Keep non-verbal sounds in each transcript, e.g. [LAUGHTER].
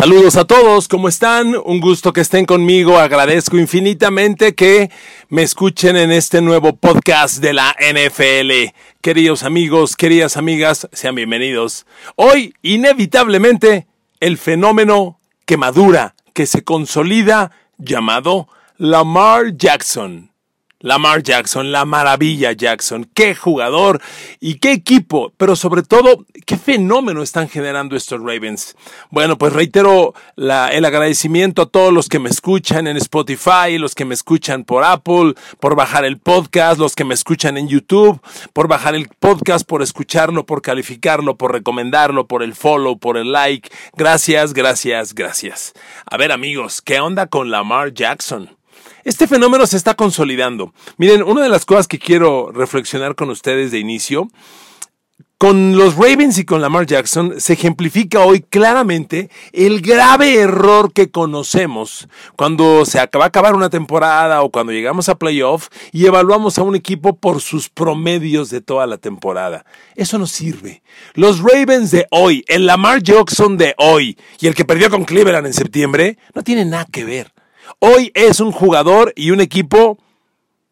Saludos a todos, ¿cómo están? Un gusto que estén conmigo. Agradezco infinitamente que me escuchen en este nuevo podcast de la NFL. Queridos amigos, queridas amigas, sean bienvenidos. Hoy, inevitablemente, el fenómeno que madura, que se consolida, llamado Lamar Jackson. Lamar Jackson, la maravilla Jackson, qué jugador y qué equipo, pero sobre todo, qué fenómeno están generando estos Ravens. Bueno, pues reitero el agradecimiento a todos los que me escuchan en Spotify, los que me escuchan por Apple, por bajar el podcast, los que me escuchan en YouTube, por bajar el podcast, por escucharlo, por calificarlo, por recomendarlo, por el follow, por el like. Gracias, gracias, gracias. A ver amigos, ¿qué onda con Lamar Jackson? Este fenómeno se está consolidando. Miren, una de las cosas que quiero reflexionar con ustedes de inicio, con los Ravens y con Lamar Jackson se ejemplifica hoy claramente el grave error que conocemos cuando se acaba a acabar una temporada o cuando llegamos a playoff y evaluamos a un equipo por sus promedios de toda la temporada. Eso no sirve. Los Ravens de hoy, el Lamar Jackson de hoy y el que perdió con Cleveland en septiembre no tienen nada que ver. Hoy es un jugador y un equipo,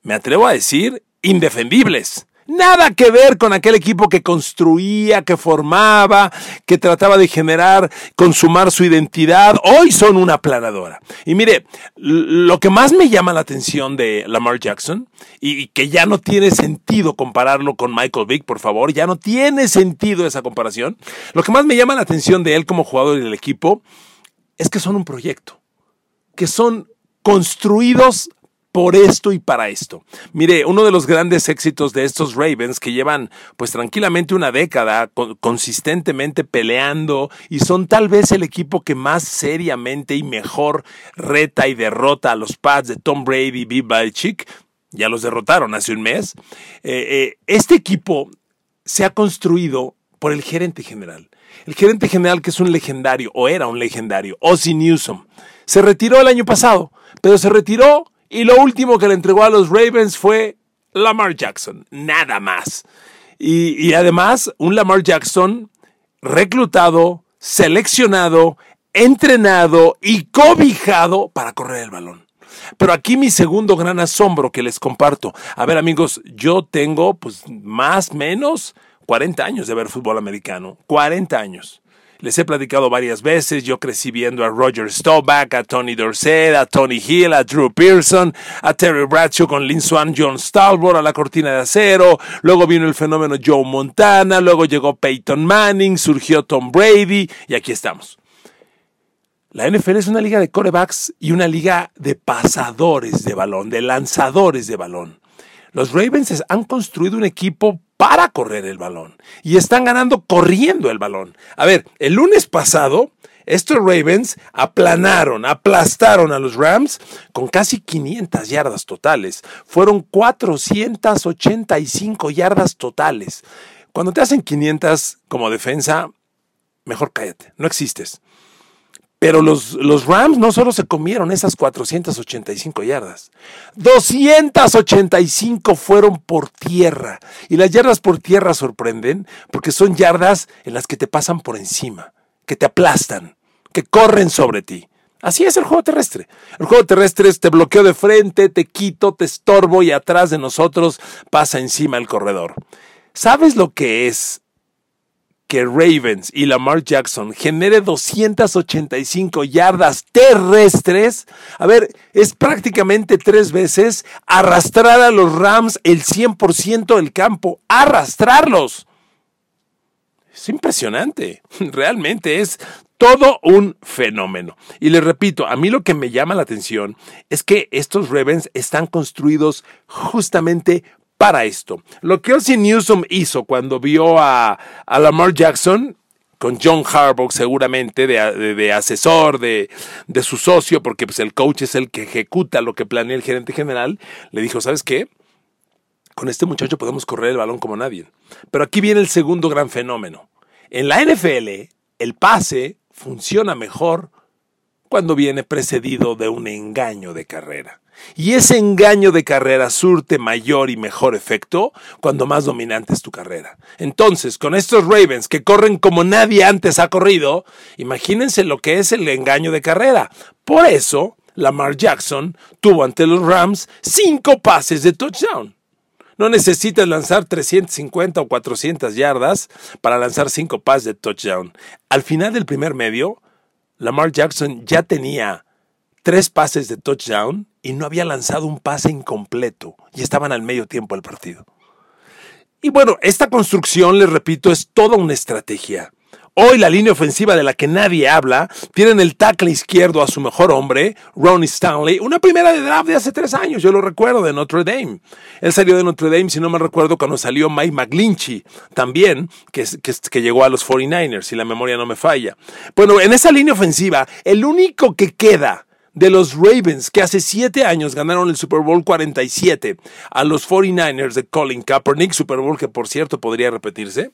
me atrevo a decir, indefendibles. Nada que ver con aquel equipo que construía, que formaba, que trataba de generar, consumar su identidad. Hoy son una aplanadora. Y mire, lo que más me llama la atención de Lamar Jackson, y que ya no tiene sentido compararlo con Michael Vick, por favor, ya no tiene sentido esa comparación. Lo que más me llama la atención de él como jugador y del equipo es que son un proyecto, que son construidos por esto y para esto. Mire, uno de los grandes éxitos de estos Ravens que llevan pues tranquilamente una década consistentemente peleando y son tal vez el equipo que más seriamente y mejor reta y derrota a los Pats de Tom Brady y Bill Belichick. Ya los derrotaron hace un mes. Eh, eh, este equipo se ha construido por el gerente general. El gerente general que es un legendario, o era un legendario, Ozzy Newsom. Se retiró el año pasado se retiró y lo último que le entregó a los Ravens fue Lamar Jackson, nada más. Y, además, un Lamar Jackson reclutado, seleccionado, entrenado y cobijado para correr el balón. Pero aquí mi segundo gran asombro que les comparto. A ver amigos, yo tengo pues más menos 40 años de ver fútbol americano. 40 años. Les he platicado varias veces, yo crecí viendo a Roger Staubach, a Tony Dorsett, a Tony Hill, a Drew Pearson, a Terry Bradshaw con Lin Swan, John Stalbor, a la cortina de acero, luego vino el fenómeno Joe Montana, luego llegó Peyton Manning, surgió Tom Brady y aquí estamos. La NFL es una liga de corebacks y una liga de pasadores de balón, de lanzadores de balón. Los Ravens han construido un equipo para correr el balón. Y están ganando corriendo el balón. A ver, el lunes pasado, estos Ravens aplanaron, aplastaron a los Rams con casi 500 yardas totales. Fueron 485 yardas totales. Cuando te hacen 500 como defensa, mejor cállate, no existes. Pero los, los, Rams no solo se comieron esas 485 yardas, 285 fueron por tierra. Y las yardas por tierra sorprenden porque son yardas en las que te pasan por encima, que te aplastan, que corren sobre ti. Así es el juego terrestre. El juego terrestre es te bloqueo de frente, te quito, te estorbo y atrás de nosotros pasa encima el corredor. ¿Sabes lo que es que Ravens y Lamar Jackson genere 285 yardas terrestres, a ver, es prácticamente tres veces arrastrar a los Rams el 100% del campo, arrastrarlos. Es impresionante, [LAUGHS] realmente es Todo un fenómeno. Y les repito, a mí lo que me llama la atención es que estos Ravens están construidos justamente para esto. Lo que Ozzy Newsom hizo cuando vio a, Lamar Jackson con John Harbaugh seguramente de, asesor de, de, su socio, porque pues el coach es el que ejecuta lo que planea el gerente general, le dijo, ¿sabes qué? Con este muchacho podemos correr el balón como nadie. Pero aquí viene el segundo gran fenómeno. En la NFL, el pase funciona mejor cuando viene precedido de un engaño de carrera. Y ese engaño de carrera surte mayor y mejor efecto cuando más dominante es tu carrera. Entonces, con estos Ravens que corren como nadie antes ha corrido, imagínense lo que es el engaño de carrera. Por eso, Lamar Jackson tuvo ante los Rams cinco pases de touchdown. No necesitas lanzar 350 o 400 yardas para lanzar cinco pases de touchdown. Al final del primer medio, Lamar Jackson ya tenía tres pases de touchdown y no había lanzado un pase incompleto y estaban al medio tiempo del partido. Y bueno, esta construcción, les repito, es toda una estrategia. Hoy la línea ofensiva de la que nadie habla tiene en el tackle izquierdo a su mejor hombre, Ronnie Stanley, una primera de draft de hace tres años, yo lo recuerdo, de Notre Dame. Él salió de Notre Dame, si no me recuerdo, cuando salió Mike McGlinchey, también, que, que, que llegó a los 49ers, si la memoria no me falla. Bueno, en esa línea ofensiva, el único que queda de los Ravens, que hace siete años ganaron el Super Bowl 47 a los 49ers de Colin Kaepernick, Super Bowl que por cierto podría repetirse.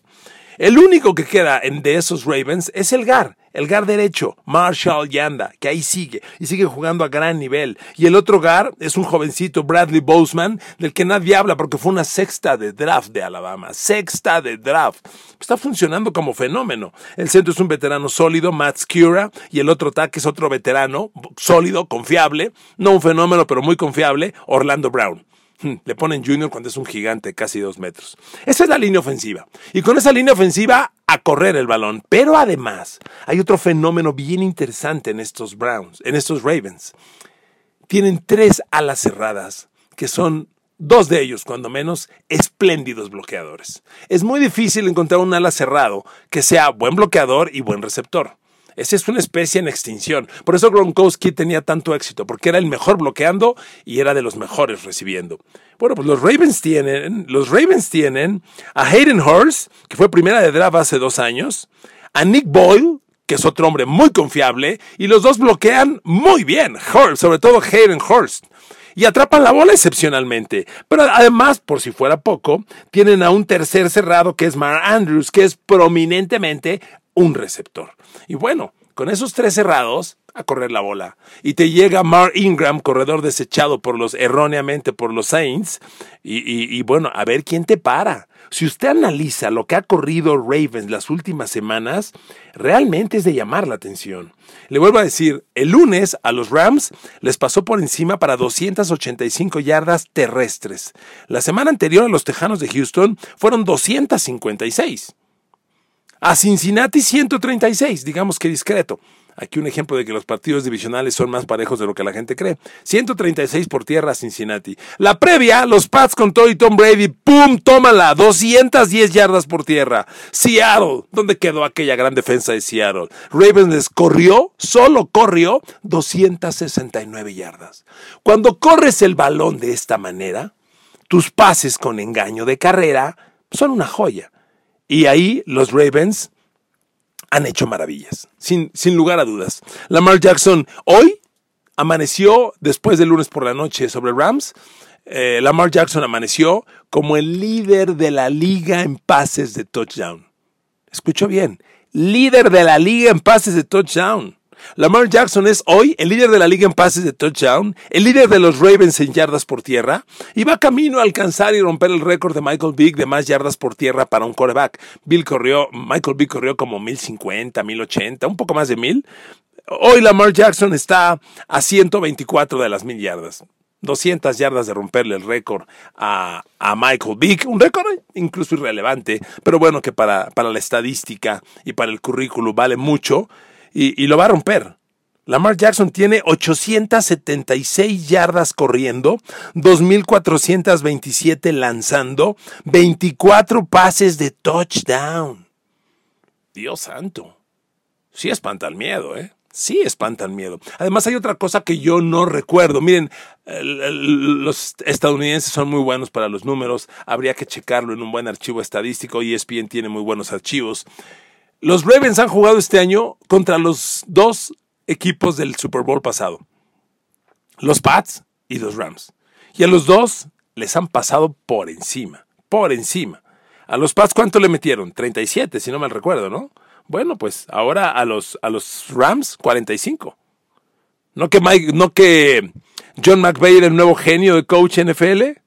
El único que queda en de esos Ravens es el GAR, el GAR derecho, Marshall Yanda, que ahí sigue y sigue jugando a gran nivel. Y el otro GAR es un jovencito, Bradley Boseman, del que nadie habla porque fue una sexta de draft de Alabama, sexta de draft. Está funcionando como fenómeno. El centro es un veterano sólido, Matt Skura, y el otro tack es otro veterano sólido, confiable, no un fenómeno, pero muy confiable, Orlando Brown. [LAUGHS] Le ponen Junior cuando es un gigante, casi dos metros. Esa es la línea ofensiva. Y con esa línea ofensiva, a correr el balón. Pero además, hay otro fenómeno bien interesante en estos Browns, en estos Ravens. Tienen tres alas cerradas, que son dos de ellos, cuando menos, espléndidos bloqueadores. Es muy difícil encontrar un ala cerrado que sea buen bloqueador y buen receptor. Esa es una especie en extinción. Por eso Gronkowski tenía tanto éxito, porque era el mejor bloqueando y era de los mejores recibiendo. Bueno, pues los Ravens tienen, los Ravens tienen a Hayden Hurst, que fue primera de draft hace dos años, a Nick Boyle, que es otro hombre muy confiable, y los dos bloquean muy bien, Hurst, sobre todo Hayden Hurst y atrapan la bola excepcionalmente. Pero además, por si fuera poco, tienen a un tercer cerrado que es Mar Andrews, que es prominentemente un receptor. Y bueno, con esos tres cerrados, a correr la bola. Y te llega Mark Ingram, corredor desechado por los, erróneamente por los Saints. Y, bueno, a ver quién te para. Si usted analiza lo que ha corrido Ravens las últimas semanas, realmente es de llamar la atención. Le vuelvo a decir, el lunes a los Rams les pasó por encima para 285 yardas terrestres. La semana anterior a los Tejanos de Houston fueron 256 a Cincinnati 136, digamos que discreto. Aquí un ejemplo de que los partidos divisionales son más parejos de lo que la gente cree. 136 por tierra a Cincinnati. La previa, los Pats con Toy Tom Brady, ¡pum! Tómala, 210 yardas por tierra. Seattle, ¿dónde quedó aquella gran defensa de Seattle? Ravens corrió, solo corrió 269 yardas. Cuando corres el balón de esta manera, tus pases con engaño de carrera son una joya. Y ahí los Ravens han hecho maravillas, sin, sin lugar a dudas. Lamar Jackson hoy amaneció, después del lunes por la noche sobre Rams, eh, Lamar Jackson amaneció como el líder de la liga en pases de touchdown. Escucho bien, líder de la liga en pases de touchdown. Lamar Jackson es hoy el líder de la liga en pases de touchdown, el líder de los Ravens en yardas por tierra y va camino a alcanzar y romper el récord de Michael Vick de más yardas por tierra para un quarterback. Bill corrió, Michael Vick corrió como 1050, 1080, un poco más de 1000. Hoy Lamar Jackson está a 124 de las 1000 yardas. 200 yardas de romperle el récord a, Michael Vick, un récord incluso irrelevante, pero bueno que para, para la estadística y para el currículo vale mucho y, lo va a romper. Lamar Jackson tiene 876 yardas corriendo, 2.427 lanzando, 24 pases de touchdown. Dios santo. sí espanta el miedo, ¿eh? Sí espanta el miedo. Además hay otra cosa que yo no recuerdo. Miren, los estadounidenses son muy buenos para los números. Habría que checarlo en un buen archivo estadístico. ESPN tiene muy buenos archivos. Los Ravens han jugado este año contra los dos equipos del Super Bowl pasado. Los Pats y los Rams. Y a los dos les han pasado por encima. Por encima. A los Pats, ¿cuánto le metieron? 37, si no mal recuerdo, ¿no? Bueno, pues ahora a los, a los Rams, 45. No que, Mike, no que John McVay el nuevo genio de coach NFL.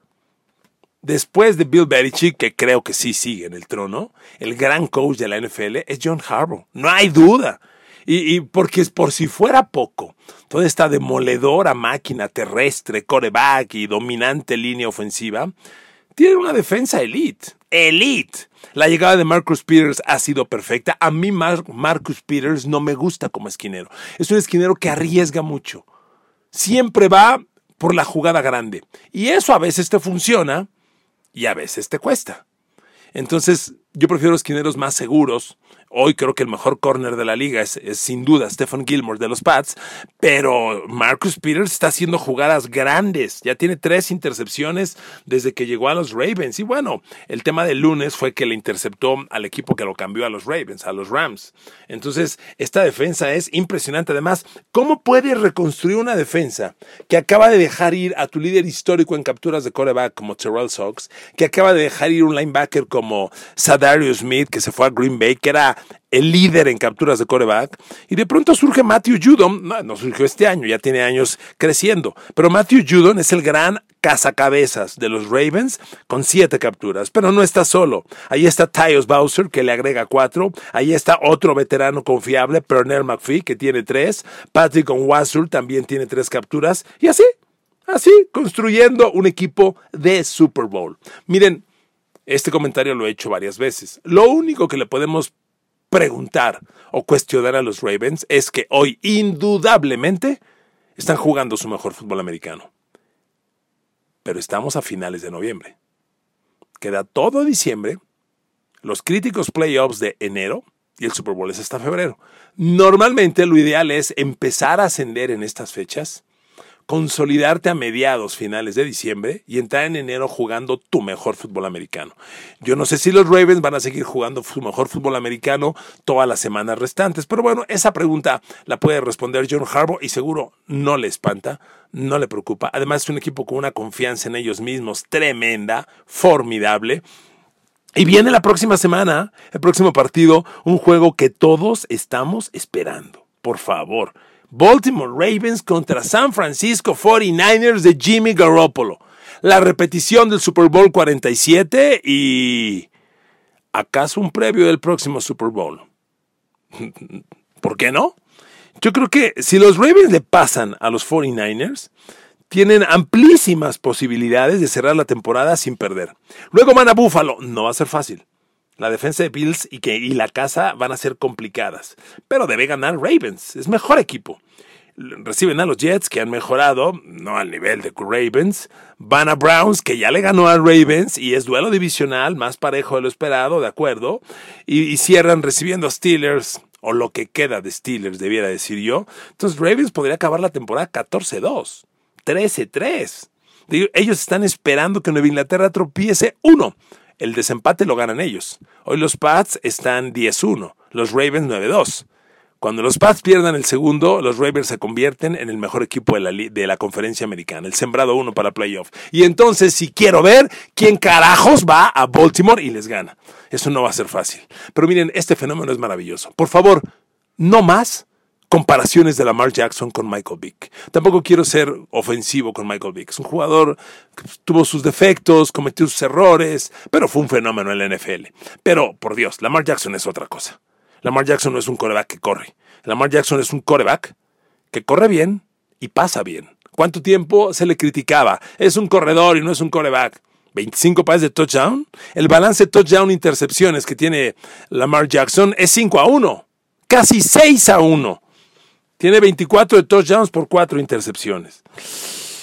Después de Bill Belichick, que creo que sí sigue en el trono, el gran coach de la NFL es John Harbaugh. No hay duda. Y, porque por si fuera poco, toda esta demoledora máquina terrestre, coreback y dominante línea ofensiva, tiene una defensa elite. Elite. La llegada de Marcus Peters ha sido perfecta. A mí Marcus Peters no me gusta como esquinero. Es un esquinero que arriesga mucho. Siempre va por la jugada grande. Y eso a veces te funciona y a veces te cuesta. Entonces, yo prefiero esquineros más seguros, Hoy creo que el mejor corner de la liga es, sin duda Stephen Gilmore de los Pats, pero Marcus Peters está haciendo jugadas grandes. Ya tiene tres intercepciones desde que llegó a los Ravens. Y bueno, el tema del lunes fue que le interceptó al equipo que lo cambió a los Ravens, a los Rams. Entonces, esta defensa es impresionante. Además, ¿cómo puedes reconstruir una defensa que acaba de dejar ir a tu líder histórico en capturas de coreback como Terrell Sox, que acaba de dejar ir un linebacker como Sadarius Smith, que se fue a Green Bay, que era el líder en capturas de coreback, y de pronto surge Matthew Judon, no, surgió este año, ya tiene años creciendo, pero Matthew Judon es el gran cazacabezas de los Ravens con siete capturas, pero no está solo. Ahí está Tyus Bowser, que le agrega cuatro, ahí está otro veterano confiable, Pernell McPhee, que tiene tres, Patrick Onwazur también tiene tres capturas, y así, así, construyendo un equipo de Super Bowl. Miren, este comentario lo he hecho varias veces. Lo único que le podemos preguntar o cuestionar a los Ravens es que hoy indudablemente están jugando su mejor fútbol americano. Pero estamos a finales de noviembre. Queda todo diciembre, los críticos playoffs de enero y el Super Bowl es hasta febrero. Normalmente lo ideal es empezar a ascender en estas fechas consolidarte a mediados, finales de diciembre y entrar en enero jugando tu mejor fútbol americano. Yo no sé si los Ravens van a seguir jugando su mejor fútbol americano todas las semanas restantes, pero bueno, esa pregunta la puede responder John Harbaugh y seguro no le espanta, no le preocupa. Además es un equipo con una confianza en ellos mismos tremenda, formidable. Y viene la próxima semana, el próximo partido, un juego que todos estamos esperando. Por favor, Baltimore Ravens contra San Francisco 49ers de Jimmy Garoppolo. La repetición del Super Bowl 47 y... ¿Acaso un previo del próximo Super Bowl? [LAUGHS] ¿Por qué no? Yo creo que si los Ravens le pasan a los 49ers, tienen amplísimas posibilidades de cerrar la temporada sin perder. Luego van a Buffalo. No va a ser fácil. La defensa de Bills y, que, y la casa van a ser complicadas. Pero debe ganar Ravens. Es mejor equipo. Reciben a los Jets, que han mejorado, no al nivel de Ravens. Van a Browns, que ya le ganó a Ravens y es duelo divisional, más parejo de lo esperado, de acuerdo. Y, cierran recibiendo a Steelers, o lo que queda de Steelers, debiera decir yo. Entonces Ravens podría acabar la temporada 14-2, 13-3. Ellos están esperando que Nueva Inglaterra tropiece uno el desempate lo ganan ellos. Hoy los Pats están 10-1, los Ravens 9-2. Cuando los Pats pierdan el segundo, los Ravens se convierten en el mejor equipo de la, de la conferencia americana, el sembrado uno para playoff. Y entonces, si quiero ver quién carajos va a Baltimore y les gana. Eso no va a ser fácil. Pero miren, este fenómeno es maravilloso. Por favor, no más comparaciones de Lamar Jackson con Michael Vick. Tampoco quiero ser ofensivo con Michael Vick. Es un jugador que tuvo sus defectos, cometió sus errores, pero fue un fenómeno en la NFL. Pero, por Dios, Lamar Jackson es otra cosa. Lamar Jackson no es un coreback que corre. Lamar Jackson es un coreback que corre bien y pasa bien. ¿Cuánto tiempo se le criticaba? Es un corredor y no es un coreback. 25 pases de touchdown. El balance touchdown-intercepciones que tiene Lamar Jackson es 5 a 1. Casi 6 a 1. Tiene 24 de touchdowns por 4 intercepciones.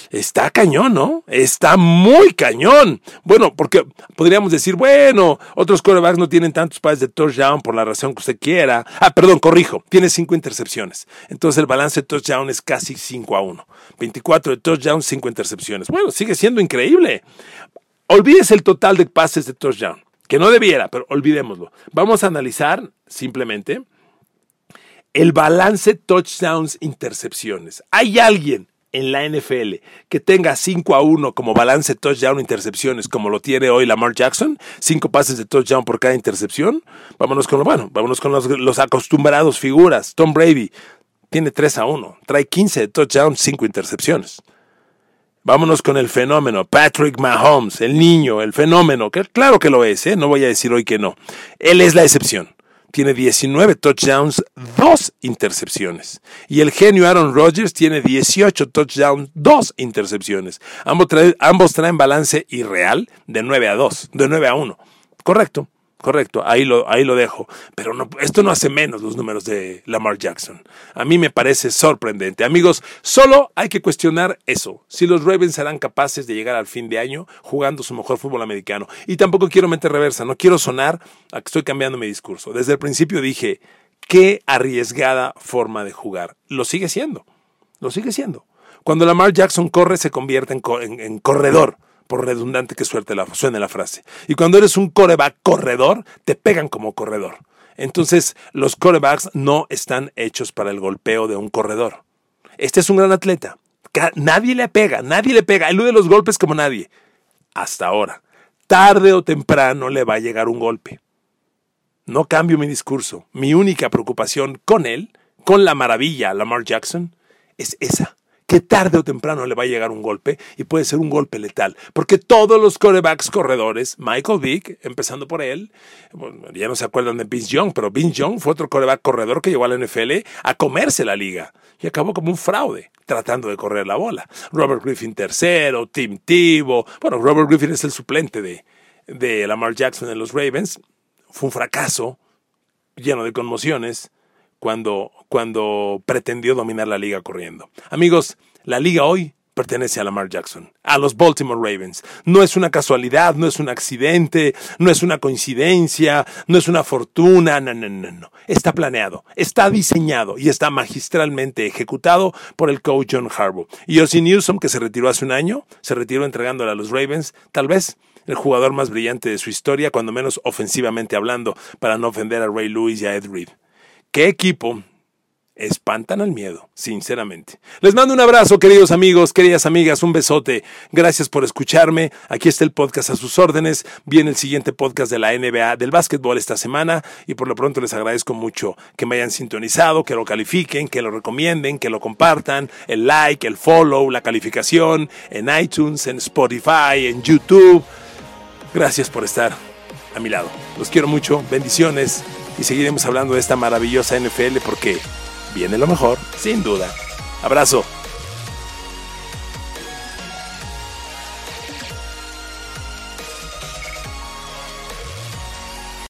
Está cañón, ¿no? Está muy cañón. Bueno, porque podríamos decir, bueno, otros quarterbacks no tienen tantos pases de touchdown por la razón que usted quiera. Ah, perdón, corrijo, tiene cinco intercepciones. Entonces el balance de touchdown es casi 5 a 1. 24 de touchdown, 5 intercepciones. Bueno, sigue siendo increíble. Olvídese el total de pases de touchdown, que no debiera, pero olvidémoslo. Vamos a analizar simplemente el balance touchdowns intercepciones. ¿Hay alguien en la NFL que tenga 5 a 1 como balance touchdown intercepciones, como lo tiene hoy Lamar Jackson, 5 pases de touchdown por cada intercepción, vámonos con lo bueno, vámonos con los, acostumbrados figuras. Tom Brady tiene 3 a 1, trae 15 de touchdown, 5 intercepciones. Vámonos con el fenómeno, Patrick Mahomes, el niño, el fenómeno, que claro que lo es, ¿eh? no voy a decir hoy que no. Él es la excepción tiene 19 touchdowns, 2 intercepciones. Y el genio Aaron Rodgers tiene 18 touchdowns, 2 intercepciones. Ambos, traen, ambos traen balance irreal de 9 a 2, de 9 a 1. Correcto. Correcto, ahí lo, ahí lo dejo. Pero no, esto no hace menos los números de Lamar Jackson. A mí me parece sorprendente. Amigos, solo hay que cuestionar eso. Si los Ravens serán capaces de llegar al fin de año jugando su mejor fútbol americano. Y tampoco quiero meter reversa, no quiero sonar a que estoy cambiando mi discurso. Desde el principio dije, qué arriesgada forma de jugar. Lo sigue siendo. Lo sigue siendo. Cuando Lamar Jackson corre, se convierte en, en corredor por redundante que suerte la, suene la frase. Y cuando eres un coreback corredor, te pegan como corredor. Entonces, los corebacks no están hechos para el golpeo de un corredor. Este es un gran atleta. Nadie le pega, nadie le pega. Elude los golpes como nadie. Hasta ahora. Tarde o temprano le va a llegar un golpe. No cambio mi discurso. Mi única preocupación con él, con la maravilla Lamar Jackson, es esa que tarde o temprano le va a llegar un golpe y puede ser un golpe letal. Porque todos los corebacks corredores, Michael Vick, empezando por él, ya no se acuerdan de Vince Young, pero Vince Young fue otro coreback corredor que llevó a la NFL a comerse la liga y acabó como un fraude tratando de correr la bola. Robert Griffin tercero, Tim Tebow. Bueno, Robert Griffin es el suplente de, de Lamar Jackson en los Ravens. Fue un fracaso lleno de conmociones cuando, cuando pretendió dominar la liga corriendo. Amigos, la liga hoy pertenece a Lamar Jackson, a los Baltimore Ravens. No es una casualidad, no es un accidente, no es una coincidencia, no es una fortuna, no, no, no, no. Está planeado, está diseñado y está magistralmente ejecutado por el coach John Harbaugh. Y Ozzie Newsom, que se retiró hace un año, se retiró entregándole a los Ravens, tal vez el jugador más brillante de su historia, cuando menos ofensivamente hablando, para no ofender a Ray Lewis y a Ed Reed. ¿Qué equipo? Espantan al miedo, sinceramente. Les mando un abrazo, queridos amigos, queridas amigas, un besote. Gracias por escucharme. Aquí está el podcast a sus órdenes. Viene el siguiente podcast de la NBA del básquetbol esta semana y por lo pronto les agradezco mucho que me hayan sintonizado, que lo califiquen, que lo recomienden, que lo compartan, el like, el follow, la calificación en iTunes, en Spotify, en YouTube. Gracias por estar a mi lado. Los quiero mucho. Bendiciones y seguiremos hablando de esta maravillosa NFL porque viene lo mejor, sin duda. Abrazo.